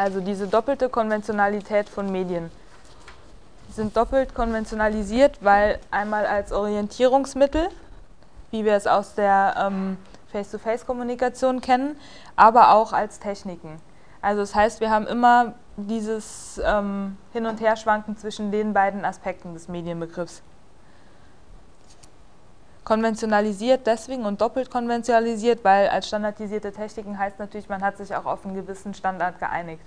Also diese doppelte Konventionalität von Medien sind doppelt konventionalisiert, weil einmal als Orientierungsmittel, wie wir es aus der ähm, Face-to-Face-Kommunikation kennen, aber auch als Techniken. Also das heißt, wir haben immer dieses ähm, Hin- und Herschwanken zwischen den beiden Aspekten des Medienbegriffs. Konventionalisiert deswegen und doppelt konventionalisiert, weil als standardisierte Techniken heißt natürlich, man hat sich auch auf einen gewissen Standard geeinigt.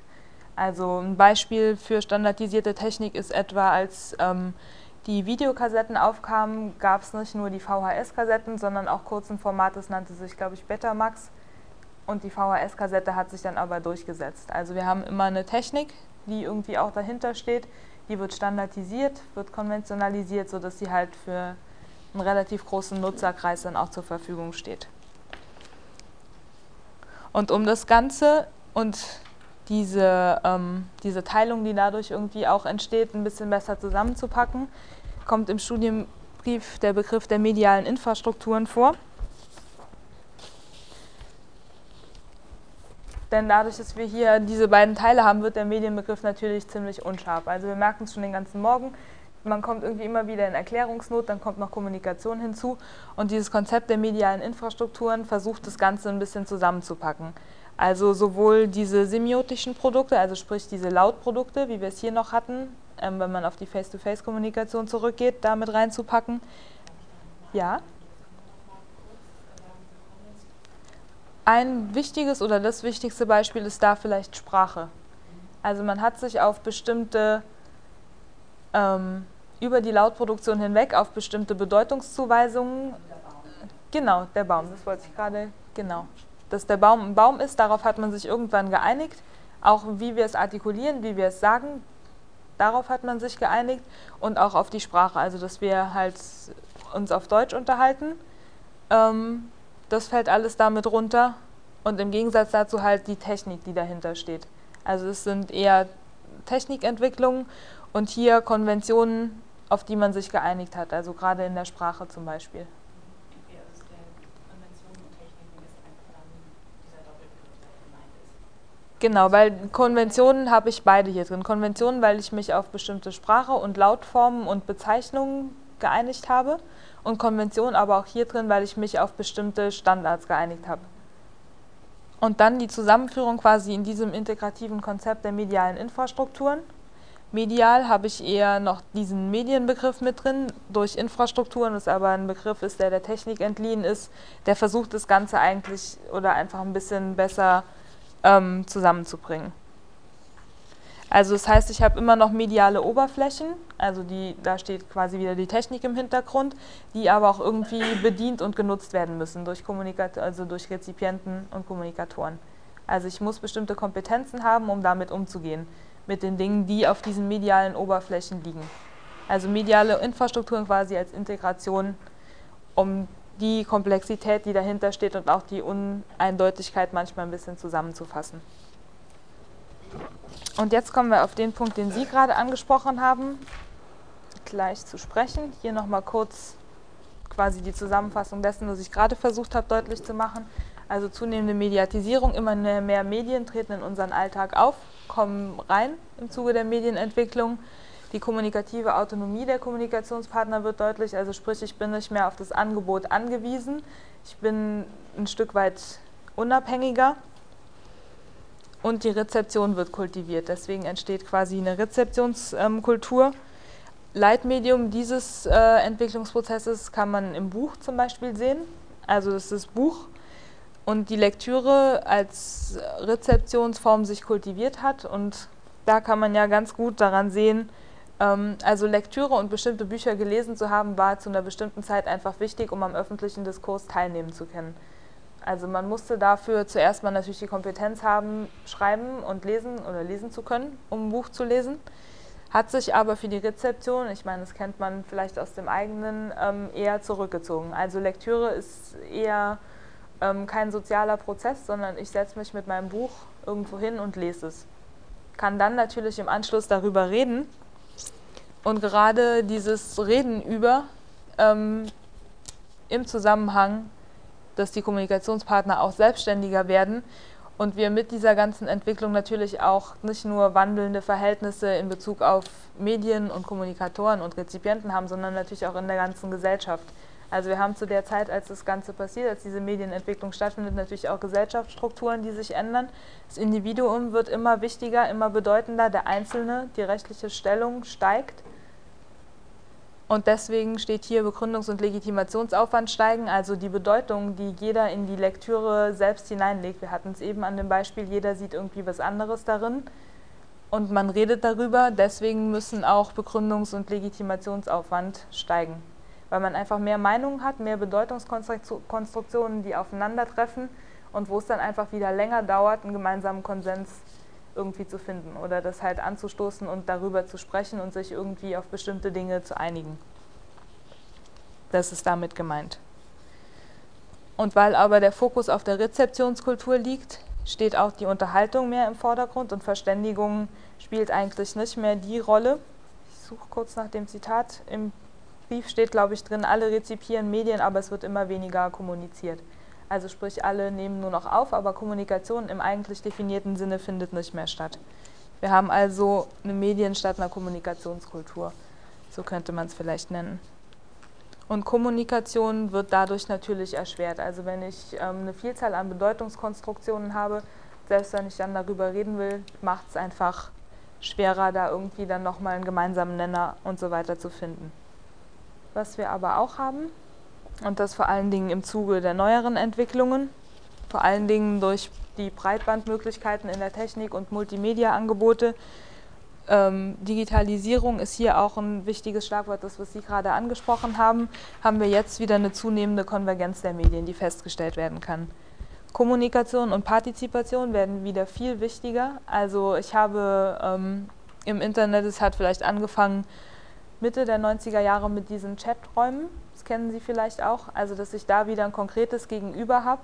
Also ein Beispiel für standardisierte Technik ist etwa, als ähm, die Videokassetten aufkamen, gab es nicht nur die VHS-Kassetten, sondern auch kurzen Format, das nannte sich, glaube ich, Betamax. Und die VHS-Kassette hat sich dann aber durchgesetzt. Also wir haben immer eine Technik, die irgendwie auch dahinter steht, die wird standardisiert, wird konventionalisiert, sodass sie halt für einen relativ großen Nutzerkreis dann auch zur Verfügung steht. Und um das Ganze und diese, ähm, diese Teilung, die dadurch irgendwie auch entsteht, ein bisschen besser zusammenzupacken, kommt im Studienbrief der Begriff der medialen Infrastrukturen vor. Denn dadurch, dass wir hier diese beiden Teile haben, wird der Medienbegriff natürlich ziemlich unscharf. Also wir merken es schon den ganzen Morgen, man kommt irgendwie immer wieder in Erklärungsnot, dann kommt noch Kommunikation hinzu und dieses Konzept der medialen Infrastrukturen versucht das Ganze ein bisschen zusammenzupacken. Also sowohl diese semiotischen Produkte, also sprich diese Lautprodukte, wie wir es hier noch hatten, ähm, wenn man auf die Face-to-Face-Kommunikation zurückgeht, damit reinzupacken. Ja? Ein wichtiges oder das wichtigste Beispiel ist da vielleicht Sprache. Also man hat sich auf bestimmte, ähm, über die Lautproduktion hinweg auf bestimmte Bedeutungszuweisungen, genau, der Baum, das wollte ich gerade, genau dass der Baum ein Baum ist, darauf hat man sich irgendwann geeinigt. Auch wie wir es artikulieren, wie wir es sagen, darauf hat man sich geeinigt. Und auch auf die Sprache, also dass wir halt uns auf Deutsch unterhalten. Ähm, das fällt alles damit runter. Und im Gegensatz dazu halt die Technik, die dahinter steht. Also es sind eher Technikentwicklungen und hier Konventionen, auf die man sich geeinigt hat, also gerade in der Sprache zum Beispiel. Genau, weil Konventionen habe ich beide hier drin. Konventionen, weil ich mich auf bestimmte Sprache und Lautformen und Bezeichnungen geeinigt habe. Und Konventionen aber auch hier drin, weil ich mich auf bestimmte Standards geeinigt habe. Und dann die Zusammenführung quasi in diesem integrativen Konzept der medialen Infrastrukturen. Medial habe ich eher noch diesen Medienbegriff mit drin, durch Infrastrukturen, das aber ein Begriff ist, der der Technik entliehen ist, der versucht das Ganze eigentlich oder einfach ein bisschen besser ähm, zusammenzubringen. Also das heißt, ich habe immer noch mediale Oberflächen, also die, da steht quasi wieder die Technik im Hintergrund, die aber auch irgendwie bedient und genutzt werden müssen durch Kommunikat also durch Rezipienten und Kommunikatoren. Also ich muss bestimmte Kompetenzen haben, um damit umzugehen, mit den Dingen, die auf diesen medialen Oberflächen liegen. Also mediale Infrastrukturen quasi als Integration, um die Komplexität, die dahinter steht und auch die Uneindeutigkeit manchmal ein bisschen zusammenzufassen. Und jetzt kommen wir auf den Punkt, den Sie gerade angesprochen haben, gleich zu sprechen. Hier nochmal kurz quasi die Zusammenfassung dessen, was ich gerade versucht habe deutlich zu machen. Also zunehmende Mediatisierung, immer mehr Medien treten in unseren Alltag auf, kommen rein im Zuge der Medienentwicklung. Die kommunikative Autonomie der Kommunikationspartner wird deutlich, also sprich, ich bin nicht mehr auf das Angebot angewiesen, ich bin ein Stück weit unabhängiger und die Rezeption wird kultiviert. Deswegen entsteht quasi eine Rezeptionskultur. Leitmedium dieses äh, Entwicklungsprozesses kann man im Buch zum Beispiel sehen. Also das ist das Buch und die Lektüre als Rezeptionsform sich kultiviert hat. Und da kann man ja ganz gut daran sehen, ähm, also Lektüre und bestimmte Bücher gelesen zu haben, war zu einer bestimmten Zeit einfach wichtig, um am öffentlichen Diskurs teilnehmen zu können. Also man musste dafür zuerst mal natürlich die Kompetenz haben, schreiben und lesen oder lesen zu können, um ein Buch zu lesen. Hat sich aber für die Rezeption, ich meine, das kennt man vielleicht aus dem eigenen, ähm, eher zurückgezogen. Also Lektüre ist eher ähm, kein sozialer Prozess, sondern ich setze mich mit meinem Buch irgendwo hin und lese es. Kann dann natürlich im Anschluss darüber reden, und gerade dieses Reden über ähm, im Zusammenhang, dass die Kommunikationspartner auch selbstständiger werden Und wir mit dieser ganzen Entwicklung natürlich auch nicht nur wandelnde Verhältnisse in Bezug auf Medien und Kommunikatoren und Rezipienten haben, sondern natürlich auch in der ganzen Gesellschaft. Also wir haben zu der Zeit, als das Ganze passiert, als diese Medienentwicklung stattfindet, natürlich auch Gesellschaftsstrukturen, die sich ändern. Das Individuum wird immer wichtiger, immer bedeutender, der Einzelne, die rechtliche Stellung steigt. Und deswegen steht hier Begründungs- und Legitimationsaufwand steigen, also die Bedeutung, die jeder in die Lektüre selbst hineinlegt. Wir hatten es eben an dem Beispiel, jeder sieht irgendwie was anderes darin und man redet darüber, deswegen müssen auch Begründungs- und Legitimationsaufwand steigen weil man einfach mehr Meinungen hat, mehr Bedeutungskonstruktionen, die aufeinandertreffen und wo es dann einfach wieder länger dauert, einen gemeinsamen Konsens irgendwie zu finden oder das halt anzustoßen und darüber zu sprechen und sich irgendwie auf bestimmte Dinge zu einigen. Das ist damit gemeint. Und weil aber der Fokus auf der Rezeptionskultur liegt, steht auch die Unterhaltung mehr im Vordergrund und Verständigung spielt eigentlich nicht mehr die Rolle. Ich suche kurz nach dem Zitat im Brief steht, glaube ich, drin, alle rezipieren Medien, aber es wird immer weniger kommuniziert. Also sprich, alle nehmen nur noch auf, aber Kommunikation im eigentlich definierten Sinne findet nicht mehr statt. Wir haben also eine Medien- statt einer Kommunikationskultur. So könnte man es vielleicht nennen. Und Kommunikation wird dadurch natürlich erschwert. Also wenn ich ähm, eine Vielzahl an Bedeutungskonstruktionen habe, selbst wenn ich dann darüber reden will, macht es einfach schwerer, da irgendwie dann nochmal einen gemeinsamen Nenner und so weiter zu finden. Was wir aber auch haben, und das vor allen Dingen im Zuge der neueren Entwicklungen, vor allen Dingen durch die Breitbandmöglichkeiten in der Technik und Multimedia-Angebote. Ähm, Digitalisierung ist hier auch ein wichtiges Schlagwort, das was Sie gerade angesprochen haben, haben wir jetzt wieder eine zunehmende Konvergenz der Medien, die festgestellt werden kann. Kommunikation und Partizipation werden wieder viel wichtiger. Also ich habe ähm, im Internet, es hat vielleicht angefangen Mitte der 90er Jahre mit diesen Chaträumen. Das kennen Sie vielleicht auch. Also, dass ich da wieder ein konkretes Gegenüber habe.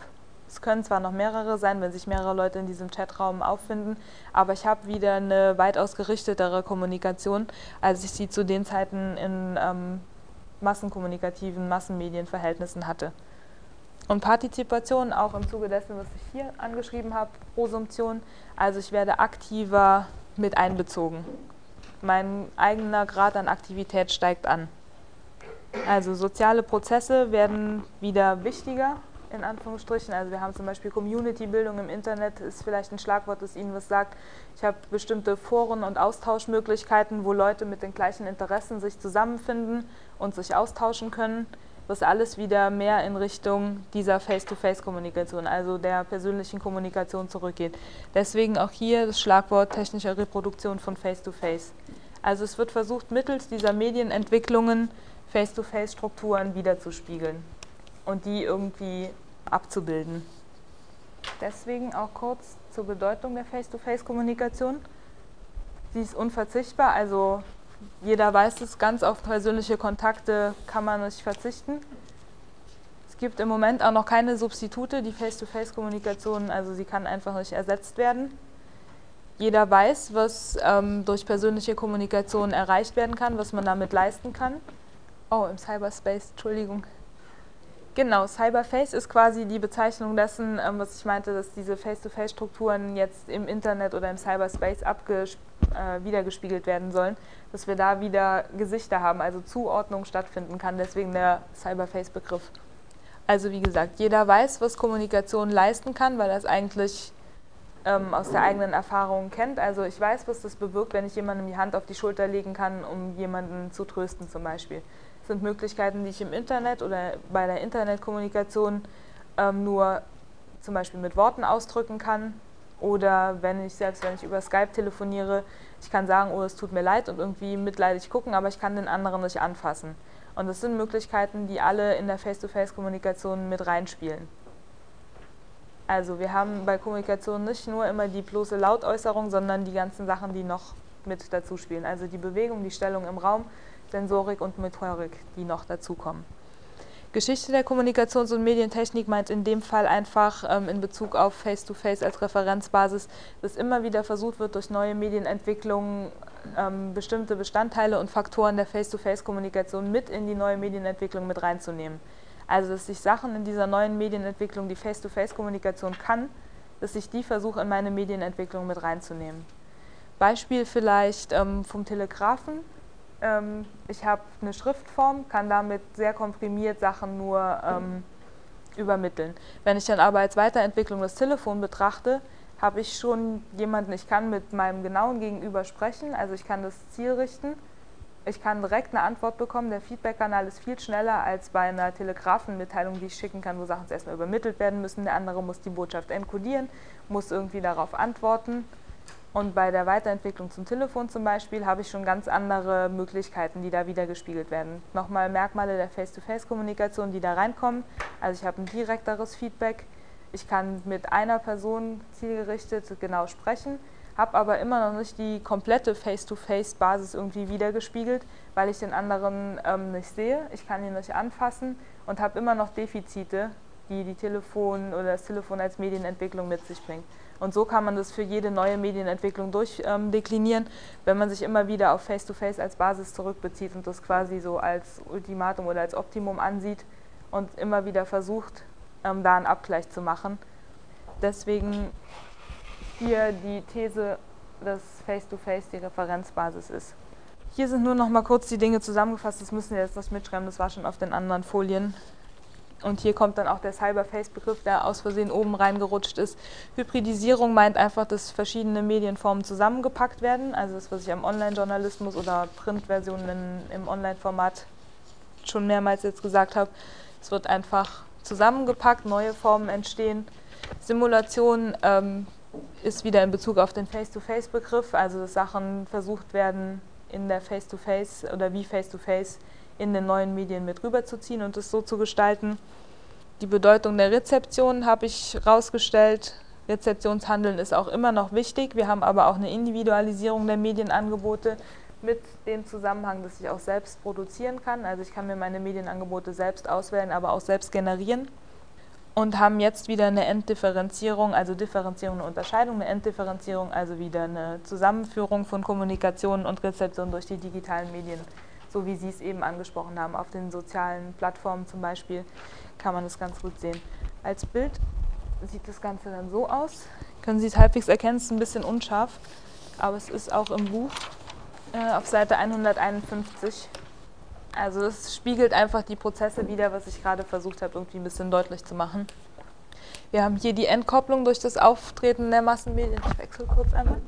Es können zwar noch mehrere sein, wenn sich mehrere Leute in diesem Chatraum auffinden, aber ich habe wieder eine weitaus gerichtetere Kommunikation, als ich sie zu den Zeiten in ähm, massenkommunikativen Massenmedienverhältnissen hatte. Und Partizipation auch im Zuge dessen, was ich hier angeschrieben habe, Prosumption. Also ich werde aktiver mit einbezogen mein eigener Grad an Aktivität steigt an. Also soziale Prozesse werden wieder wichtiger, in Anführungsstrichen. Also wir haben zum Beispiel Community-Bildung im Internet, ist vielleicht ein Schlagwort, das Ihnen was sagt. Ich habe bestimmte Foren und Austauschmöglichkeiten, wo Leute mit den gleichen Interessen sich zusammenfinden und sich austauschen können was alles wieder mehr in Richtung dieser Face-to-Face-Kommunikation, also der persönlichen Kommunikation zurückgeht. Deswegen auch hier das Schlagwort technische Reproduktion von Face-to-Face. Also es wird versucht, mittels dieser Medienentwicklungen Face-to-Face-Strukturen wiederzuspiegeln und die irgendwie abzubilden. Deswegen auch kurz zur Bedeutung der Face-to-Face-Kommunikation. Sie ist unverzichtbar, also jeder weiß es, ganz auf persönliche Kontakte kann man nicht verzichten. Es gibt im Moment auch noch keine Substitute, die Face-to-Face-Kommunikation, also sie kann einfach nicht ersetzt werden. Jeder weiß, was ähm, durch persönliche Kommunikation erreicht werden kann, was man damit leisten kann. Oh, im Cyberspace, Entschuldigung. Genau, Cyberface ist quasi die Bezeichnung dessen, ähm, was ich meinte, dass diese Face-to-Face-Strukturen jetzt im Internet oder im Cyberspace äh, wiedergespiegelt werden sollen, dass wir da wieder Gesichter haben, also Zuordnung stattfinden kann, deswegen der Cyberface-Begriff. Also wie gesagt, jeder weiß, was Kommunikation leisten kann, weil er es eigentlich ähm, aus der eigenen Erfahrung kennt. Also ich weiß, was das bewirkt, wenn ich jemandem die Hand auf die Schulter legen kann, um jemanden zu trösten zum Beispiel sind Möglichkeiten, die ich im Internet oder bei der Internetkommunikation ähm, nur zum Beispiel mit Worten ausdrücken kann. Oder wenn ich selbst, wenn ich über Skype telefoniere, ich kann sagen, oh, es tut mir leid und irgendwie mitleidig gucken, aber ich kann den anderen nicht anfassen. Und das sind Möglichkeiten, die alle in der Face-to-Face-Kommunikation mit reinspielen. Also wir haben bei Kommunikation nicht nur immer die bloße Lautäußerung, sondern die ganzen Sachen, die noch mit dazu spielen. Also die Bewegung, die Stellung im Raum, Sensorik und Methodik, die noch dazukommen. Geschichte der Kommunikations- und Medientechnik meint in dem Fall einfach ähm, in Bezug auf Face-to-Face -face als Referenzbasis, dass immer wieder versucht wird, durch neue Medienentwicklungen ähm, bestimmte Bestandteile und Faktoren der Face-to-Face-Kommunikation mit in die neue Medienentwicklung mit reinzunehmen. Also dass sich Sachen in dieser neuen Medienentwicklung, die Face-to-Face-Kommunikation kann, dass ich die versuche, in meine Medienentwicklung mit reinzunehmen. Beispiel vielleicht ähm, vom Telegrafen. Ähm, ich habe eine Schriftform, kann damit sehr komprimiert Sachen nur ähm, übermitteln. Wenn ich dann aber als Weiterentwicklung das Telefon betrachte, habe ich schon jemanden, ich kann mit meinem genauen Gegenüber sprechen, also ich kann das Ziel richten, ich kann direkt eine Antwort bekommen. Der Feedback-Kanal ist viel schneller als bei einer Telegrafenmitteilung, die ich schicken kann, wo Sachen zuerst mal übermittelt werden müssen. Der andere muss die Botschaft encodieren, muss irgendwie darauf antworten. Und bei der Weiterentwicklung zum Telefon zum Beispiel habe ich schon ganz andere Möglichkeiten, die da wieder gespiegelt werden. Nochmal Merkmale der Face-to-Face-Kommunikation, die da reinkommen. Also ich habe ein direkteres Feedback. Ich kann mit einer Person zielgerichtet genau sprechen, habe aber immer noch nicht die komplette Face-to-Face-Basis irgendwie wiedergespiegelt, weil ich den anderen ähm, nicht sehe. Ich kann ihn nicht anfassen und habe immer noch Defizite, die die Telefon oder das Telefon als Medienentwicklung mit sich bringt. Und so kann man das für jede neue Medienentwicklung durchdeklinieren, ähm, wenn man sich immer wieder auf Face-to-Face -face als Basis zurückbezieht und das quasi so als Ultimatum oder als Optimum ansieht und immer wieder versucht, ähm, da einen Abgleich zu machen. Deswegen hier die These, dass Face-to-Face -face die Referenzbasis ist. Hier sind nur noch mal kurz die Dinge zusammengefasst, das müssen wir jetzt nicht mitschreiben, das war schon auf den anderen Folien. Und hier kommt dann auch der Cyberface-Begriff, der aus Versehen oben reingerutscht ist. Hybridisierung meint einfach, dass verschiedene Medienformen zusammengepackt werden. Also das, was ich am Online-Journalismus oder Printversionen im Online-Format schon mehrmals jetzt gesagt habe. Es wird einfach zusammengepackt, neue Formen entstehen. Simulation ähm, ist wieder in Bezug auf den Face-to-Face-Begriff, also dass Sachen versucht werden, in der Face-to-Face -face oder wie Face-to-Face -face in den neuen Medien mit rüberzuziehen und es so zu gestalten. Die Bedeutung der Rezeption habe ich herausgestellt. Rezeptionshandeln ist auch immer noch wichtig. Wir haben aber auch eine Individualisierung der Medienangebote mit dem Zusammenhang, dass ich auch selbst produzieren kann. Also ich kann mir meine Medienangebote selbst auswählen, aber auch selbst generieren. Und haben jetzt wieder eine Enddifferenzierung, also Differenzierung und Unterscheidung, eine Enddifferenzierung, also wieder eine Zusammenführung von Kommunikation und Rezeption durch die digitalen Medien so wie Sie es eben angesprochen haben. Auf den sozialen Plattformen zum Beispiel kann man das ganz gut sehen. Als Bild sieht das Ganze dann so aus. Können Sie es halbwegs erkennen, es ist ein bisschen unscharf, aber es ist auch im Buch äh, auf Seite 151. Also es spiegelt einfach die Prozesse wider, was ich gerade versucht habe, irgendwie ein bisschen deutlich zu machen. Wir haben hier die Entkopplung durch das Auftreten der Massenmedien. Ich wechsle kurz einmal.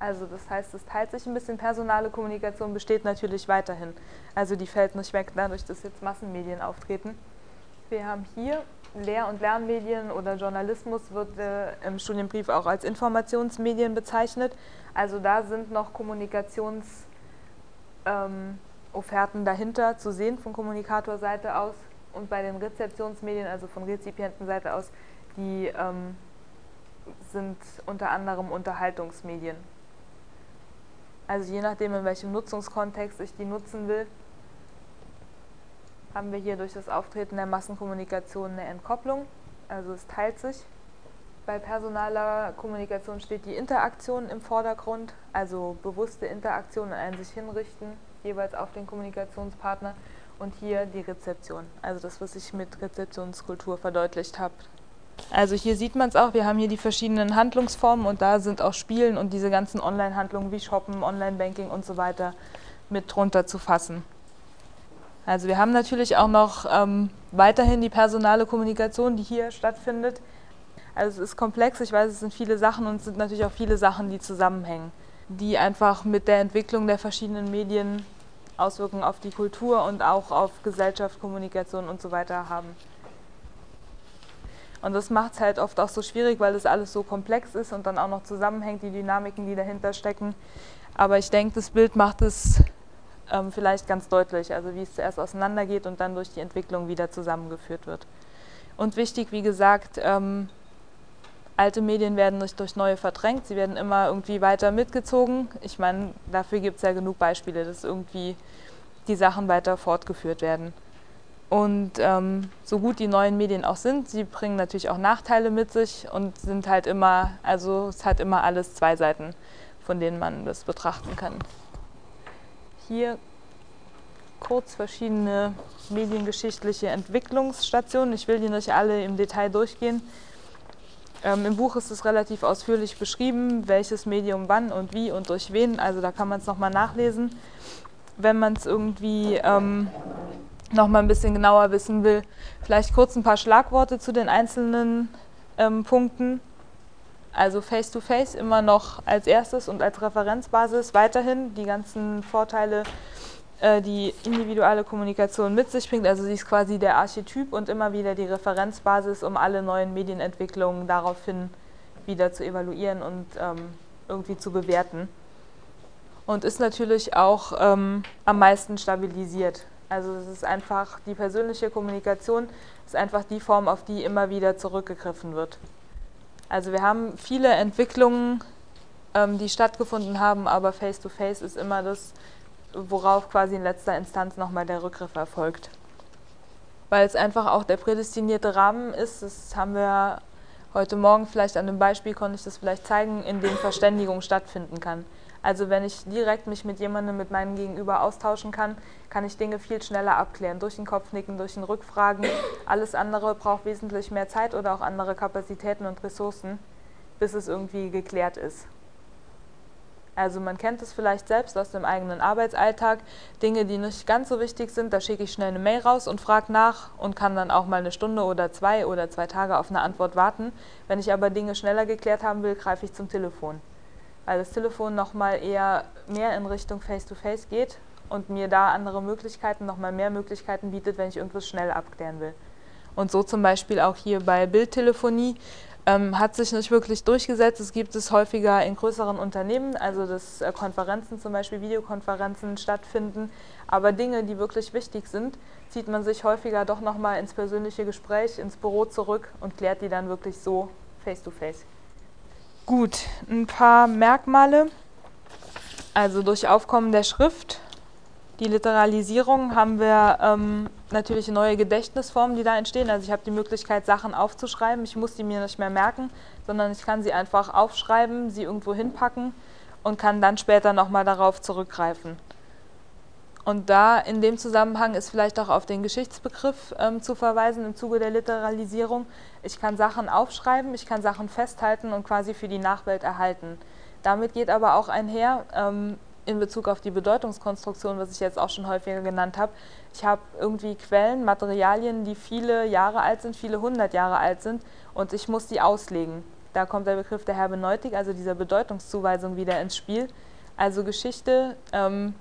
Also das heißt, es teilt sich ein bisschen. Personale Kommunikation besteht natürlich weiterhin. Also die fällt nicht weg, dadurch, dass jetzt Massenmedien auftreten. Wir haben hier Lehr- und Lernmedien oder Journalismus wird äh, im Studienbrief auch als Informationsmedien bezeichnet. Also da sind noch Kommunikationsofferten ähm, dahinter zu sehen von Kommunikatorseite aus und bei den Rezeptionsmedien, also von Rezipientenseite aus, die ähm, sind unter anderem Unterhaltungsmedien. Also je nachdem, in welchem Nutzungskontext ich die nutzen will, haben wir hier durch das Auftreten der Massenkommunikation eine Entkopplung. Also es teilt sich. Bei personaler Kommunikation steht die Interaktion im Vordergrund, also bewusste Interaktion und ein sich hinrichten, jeweils auf den Kommunikationspartner. Und hier die Rezeption, also das, was ich mit Rezeptionskultur verdeutlicht habe. Also hier sieht man es auch, wir haben hier die verschiedenen Handlungsformen und da sind auch Spielen und diese ganzen Online-Handlungen wie Shoppen, Online-Banking und so weiter mit drunter zu fassen. Also wir haben natürlich auch noch ähm, weiterhin die personale Kommunikation, die hier stattfindet. Also es ist komplex, ich weiß, es sind viele Sachen und es sind natürlich auch viele Sachen, die zusammenhängen, die einfach mit der Entwicklung der verschiedenen Medien Auswirkungen auf die Kultur und auch auf Gesellschaft, Kommunikation und so weiter haben. Und das macht es halt oft auch so schwierig, weil das alles so komplex ist und dann auch noch zusammenhängt, die Dynamiken, die dahinter stecken. Aber ich denke, das Bild macht es ähm, vielleicht ganz deutlich, also wie es zuerst auseinandergeht und dann durch die Entwicklung wieder zusammengeführt wird. Und wichtig, wie gesagt, ähm, alte Medien werden nicht durch neue verdrängt, sie werden immer irgendwie weiter mitgezogen. Ich meine, dafür gibt es ja genug Beispiele, dass irgendwie die Sachen weiter fortgeführt werden. Und ähm, so gut die neuen Medien auch sind, sie bringen natürlich auch Nachteile mit sich und sind halt immer, also es hat immer alles zwei Seiten, von denen man das betrachten kann. Hier kurz verschiedene mediengeschichtliche Entwicklungsstationen. Ich will die nicht alle im Detail durchgehen. Ähm, Im Buch ist es relativ ausführlich beschrieben, welches Medium wann und wie und durch wen. Also da kann man es nochmal nachlesen. Wenn man es irgendwie ähm, nochmal ein bisschen genauer wissen will, vielleicht kurz ein paar Schlagworte zu den einzelnen ähm, Punkten. Also Face-to-Face -face immer noch als erstes und als Referenzbasis weiterhin die ganzen Vorteile, äh, die individuelle Kommunikation mit sich bringt. Also sie ist quasi der Archetyp und immer wieder die Referenzbasis, um alle neuen Medienentwicklungen daraufhin wieder zu evaluieren und ähm, irgendwie zu bewerten. Und ist natürlich auch ähm, am meisten stabilisiert. Also es ist einfach die persönliche Kommunikation, ist einfach die Form, auf die immer wieder zurückgegriffen wird. Also wir haben viele Entwicklungen, ähm, die stattgefunden haben, aber Face-to-Face -face ist immer das, worauf quasi in letzter Instanz nochmal der Rückgriff erfolgt. Weil es einfach auch der prädestinierte Rahmen ist, das haben wir heute Morgen vielleicht an einem Beispiel, konnte ich das vielleicht zeigen, in dem Verständigung stattfinden kann. Also wenn ich direkt mich mit jemandem, mit meinem Gegenüber austauschen kann, kann ich Dinge viel schneller abklären. Durch den Kopfnicken, durch den Rückfragen. Alles andere braucht wesentlich mehr Zeit oder auch andere Kapazitäten und Ressourcen, bis es irgendwie geklärt ist. Also man kennt es vielleicht selbst aus dem eigenen Arbeitsalltag. Dinge, die nicht ganz so wichtig sind, da schicke ich schnell eine Mail raus und frage nach und kann dann auch mal eine Stunde oder zwei oder zwei Tage auf eine Antwort warten. Wenn ich aber Dinge schneller geklärt haben will, greife ich zum Telefon weil das Telefon nochmal eher mehr in Richtung Face-to-Face -face geht und mir da andere Möglichkeiten, nochmal mehr Möglichkeiten bietet, wenn ich irgendwas schnell abklären will. Und so zum Beispiel auch hier bei Bildtelefonie ähm, hat sich nicht wirklich durchgesetzt. Es gibt es häufiger in größeren Unternehmen, also dass äh, Konferenzen, zum Beispiel Videokonferenzen stattfinden. Aber Dinge, die wirklich wichtig sind, zieht man sich häufiger doch nochmal ins persönliche Gespräch, ins Büro zurück und klärt die dann wirklich so face-to-face. -face. Gut, ein paar Merkmale. Also durch Aufkommen der Schrift, die Literalisierung haben wir ähm, natürlich neue Gedächtnisformen, die da entstehen. Also ich habe die Möglichkeit, Sachen aufzuschreiben. Ich muss die mir nicht mehr merken, sondern ich kann sie einfach aufschreiben, sie irgendwo hinpacken und kann dann später nochmal darauf zurückgreifen. Und da in dem Zusammenhang ist vielleicht auch auf den Geschichtsbegriff ähm, zu verweisen im Zuge der Literalisierung. Ich kann Sachen aufschreiben, ich kann Sachen festhalten und quasi für die Nachwelt erhalten. Damit geht aber auch einher, ähm, in Bezug auf die Bedeutungskonstruktion, was ich jetzt auch schon häufiger genannt habe. Ich habe irgendwie Quellen, Materialien, die viele Jahre alt sind, viele hundert Jahre alt sind und ich muss die auslegen. Da kommt der Begriff der Hermeneutik, also dieser Bedeutungszuweisung wieder ins Spiel. Also Geschichte. Ähm,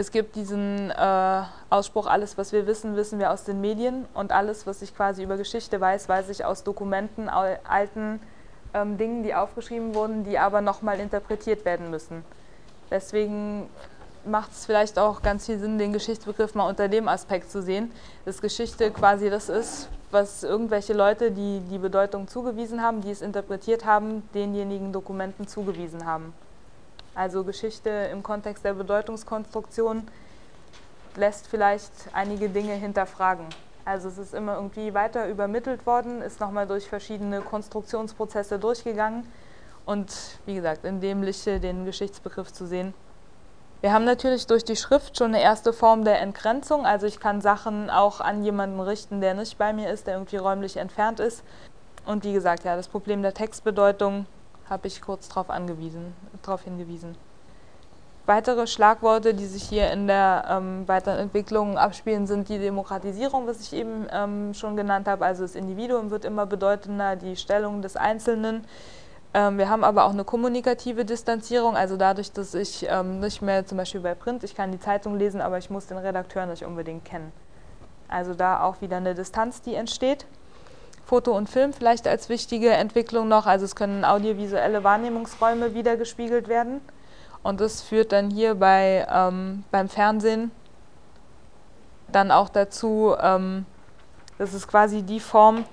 es gibt diesen äh, Ausspruch, alles, was wir wissen, wissen wir aus den Medien und alles, was ich quasi über Geschichte weiß, weiß ich aus Dokumenten, alten ähm, Dingen, die aufgeschrieben wurden, die aber nochmal interpretiert werden müssen. Deswegen macht es vielleicht auch ganz viel Sinn, den Geschichtsbegriff mal unter dem Aspekt zu sehen, dass Geschichte quasi das ist, was irgendwelche Leute, die die Bedeutung zugewiesen haben, die es interpretiert haben, denjenigen Dokumenten zugewiesen haben. Also Geschichte im Kontext der Bedeutungskonstruktion lässt vielleicht einige Dinge hinterfragen. Also es ist immer irgendwie weiter übermittelt worden, ist nochmal durch verschiedene Konstruktionsprozesse durchgegangen und wie gesagt, in dem Lichte den Geschichtsbegriff zu sehen. Wir haben natürlich durch die Schrift schon eine erste Form der Entgrenzung, also ich kann Sachen auch an jemanden richten, der nicht bei mir ist, der irgendwie räumlich entfernt ist. Und wie gesagt, ja, das Problem der Textbedeutung habe ich kurz darauf darauf hingewiesen. Weitere Schlagworte, die sich hier in der ähm, Weiterentwicklung abspielen, sind die Demokratisierung, was ich eben ähm, schon genannt habe. Also das Individuum wird immer bedeutender, die Stellung des Einzelnen. Ähm, wir haben aber auch eine kommunikative Distanzierung, also dadurch, dass ich ähm, nicht mehr zum Beispiel bei Print, ich kann die Zeitung lesen, aber ich muss den Redakteur nicht unbedingt kennen. Also da auch wieder eine Distanz, die entsteht. Foto und Film vielleicht als wichtige Entwicklung noch. Also es können audiovisuelle Wahrnehmungsräume wiedergespiegelt werden. Und das führt dann hier bei, ähm, beim Fernsehen dann auch dazu, ähm, das ist quasi die Form,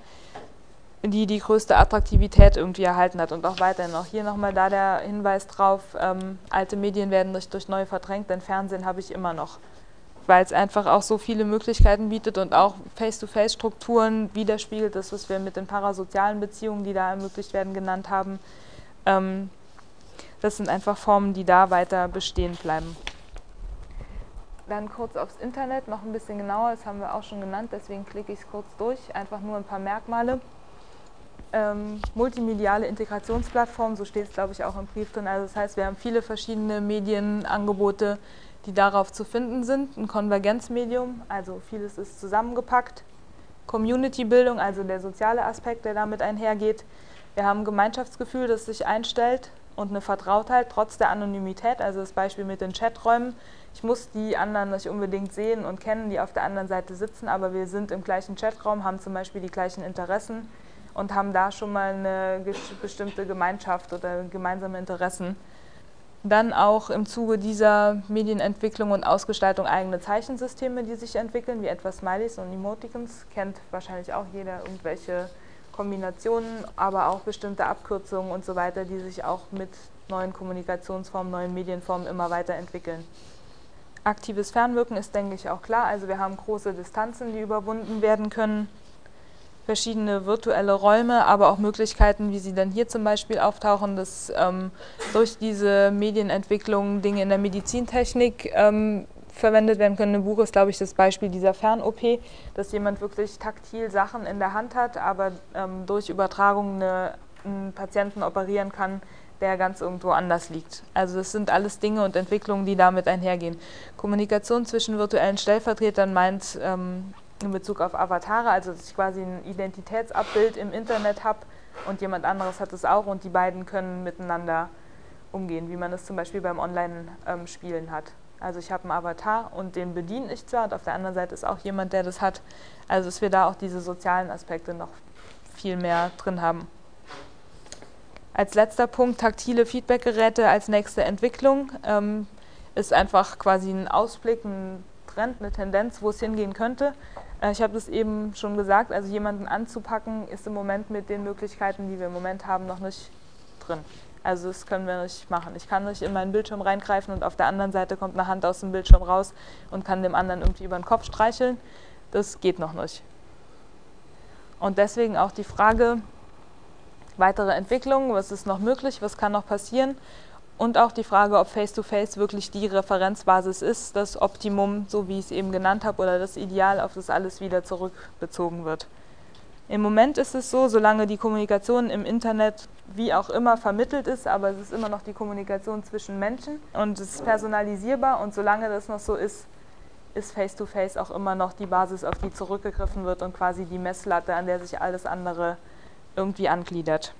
die die größte Attraktivität irgendwie erhalten hat und auch weiterhin. Auch hier nochmal da der Hinweis drauf, ähm, alte Medien werden nicht durch neue verdrängt, denn Fernsehen habe ich immer noch weil es einfach auch so viele Möglichkeiten bietet und auch Face-to-Face-Strukturen widerspiegelt, das, was wir mit den parasozialen Beziehungen, die da ermöglicht werden, genannt haben. Ähm, das sind einfach Formen, die da weiter bestehen bleiben. Dann kurz aufs Internet, noch ein bisschen genauer, das haben wir auch schon genannt, deswegen klicke ich es kurz durch, einfach nur ein paar Merkmale. ähm, multimediale Integrationsplattform, so steht es glaube ich auch im Brief drin. Also das heißt, wir haben viele verschiedene Medienangebote, die darauf zu finden sind. Ein Konvergenzmedium, also vieles ist zusammengepackt. Community-Bildung, also der soziale Aspekt, der damit einhergeht. Wir haben ein Gemeinschaftsgefühl, das sich einstellt und eine Vertrautheit trotz der Anonymität, also das Beispiel mit den Chaträumen. Ich muss die anderen nicht unbedingt sehen und kennen, die auf der anderen Seite sitzen, aber wir sind im gleichen Chatraum, haben zum Beispiel die gleichen Interessen und haben da schon mal eine bestimmte Gemeinschaft oder gemeinsame Interessen. Dann auch im Zuge dieser Medienentwicklung und Ausgestaltung eigene Zeichensysteme, die sich entwickeln, wie etwa Smileys und Emoticons, kennt wahrscheinlich auch jeder irgendwelche Kombinationen, aber auch bestimmte Abkürzungen und so weiter, die sich auch mit neuen Kommunikationsformen, neuen Medienformen immer weiterentwickeln. Aktives Fernwirken ist, denke ich, auch klar. Also wir haben große Distanzen, die überwunden werden können verschiedene virtuelle Räume, aber auch Möglichkeiten, wie sie dann hier zum Beispiel auftauchen, dass ähm, durch diese Medienentwicklung Dinge in der Medizintechnik ähm, verwendet werden können. Im Buch ist, glaube ich, das Beispiel dieser Fern-OP, dass jemand wirklich taktil Sachen in der Hand hat, aber ähm, durch Übertragung eine, einen Patienten operieren kann, der ganz irgendwo anders liegt. Also das sind alles Dinge und Entwicklungen, die damit einhergehen. Kommunikation zwischen virtuellen Stellvertretern meint, ähm, in Bezug auf Avatare, also dass ich quasi ein Identitätsabbild im Internet habe und jemand anderes hat es auch und die beiden können miteinander umgehen, wie man es zum Beispiel beim Online-Spielen hat. Also ich habe einen Avatar und den bediene ich zwar und auf der anderen Seite ist auch jemand, der das hat. Also dass wir da auch diese sozialen Aspekte noch viel mehr drin haben. Als letzter Punkt taktile Feedbackgeräte als nächste Entwicklung ähm, ist einfach quasi ein Ausblick, ein Trend, eine Tendenz, wo es hingehen könnte. Äh, ich habe das eben schon gesagt, also jemanden anzupacken ist im Moment mit den Möglichkeiten, die wir im Moment haben, noch nicht drin. Also das können wir nicht machen. Ich kann nicht in meinen Bildschirm reingreifen und auf der anderen Seite kommt eine Hand aus dem Bildschirm raus und kann dem anderen irgendwie über den Kopf streicheln. Das geht noch nicht. Und deswegen auch die Frage, weitere Entwicklung, was ist noch möglich, was kann noch passieren und auch die Frage, ob Face-to-Face -face wirklich die Referenzbasis ist, das Optimum, so wie ich es eben genannt habe, oder das Ideal, auf das alles wieder zurückbezogen wird. Im Moment ist es so, solange die Kommunikation im Internet wie auch immer vermittelt ist, aber es ist immer noch die Kommunikation zwischen Menschen und es ist personalisierbar und solange das noch so ist, ist Face-to-Face -face auch immer noch die Basis, auf die zurückgegriffen wird und quasi die Messlatte, an der sich alles andere irgendwie angliedert.